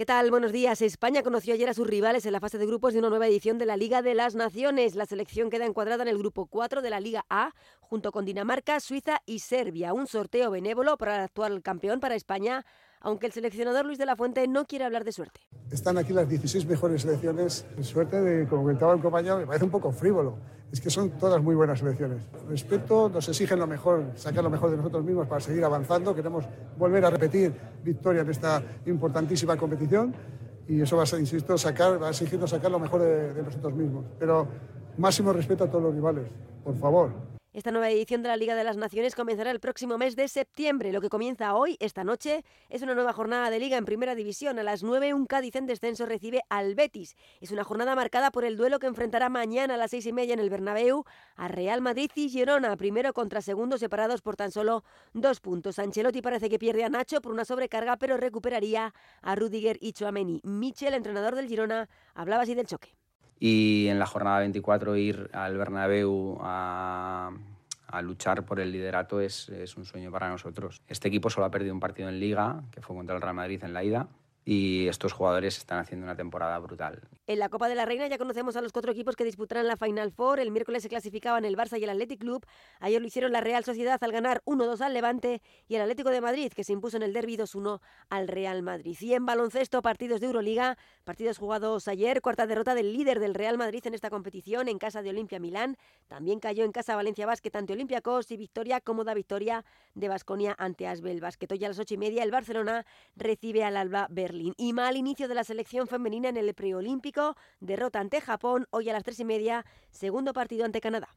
¿Qué tal? Buenos días. España conoció ayer a sus rivales en la fase de grupos de una nueva edición de la Liga de las Naciones. La selección queda encuadrada en el grupo 4 de la Liga A, junto con Dinamarca, Suiza y Serbia. Un sorteo benévolo para el actual campeón para España aunque el seleccionador Luis de la Fuente no quiere hablar de suerte. Están aquí las 16 mejores selecciones. Suerte, de, como comentaba el compañero, me parece un poco frívolo. Es que son todas muy buenas selecciones. Respeto, nos exigen lo mejor, sacar lo mejor de nosotros mismos para seguir avanzando. Queremos volver a repetir victoria en esta importantísima competición y eso va a ser, insisto, sacar, va a exigirnos sacar lo mejor de, de nosotros mismos. Pero máximo respeto a todos los rivales, por favor. Esta nueva edición de la Liga de las Naciones comenzará el próximo mes de septiembre. Lo que comienza hoy, esta noche, es una nueva jornada de Liga en Primera División. A las 9, un Cádiz en descenso recibe al Betis. Es una jornada marcada por el duelo que enfrentará mañana a las seis y media en el Bernabéu a Real Madrid y Girona, primero contra segundo, separados por tan solo dos puntos. Ancelotti parece que pierde a Nacho por una sobrecarga, pero recuperaría a Rudiger y Chouameni. Michel, entrenador del Girona, hablaba así del choque y en la jornada 24 ir al Bernabéu a, a luchar por el liderato es, es, un sueño para nosotros. Este equipo solo ha perdido un partido en liga, que fue contra el Real Madrid en la ida, y estos jugadores están haciendo una temporada brutal. En la Copa de la Reina ya conocemos a los cuatro equipos que disputarán la Final Four. El miércoles se clasificaban el Barça y el Athletic Club. Ayer lo hicieron la Real Sociedad al ganar 1-2 al Levante y el Atlético de Madrid que se impuso en el derbi 2-1 al Real Madrid. Y en baloncesto, partidos de Euroliga, partidos jugados ayer, cuarta derrota del líder del Real Madrid en esta competición en casa de Olimpia Milán. También cayó en casa Valencia Basket ante Olympiacos y victoria, cómoda victoria de Basconia ante Asbel Basket. Hoy a las ocho y media el Barcelona recibe al Alba Berlín. Y mal inicio de la selección femenina en el preolímpico, derrota ante Japón, hoy a las tres y media, segundo partido ante Canadá.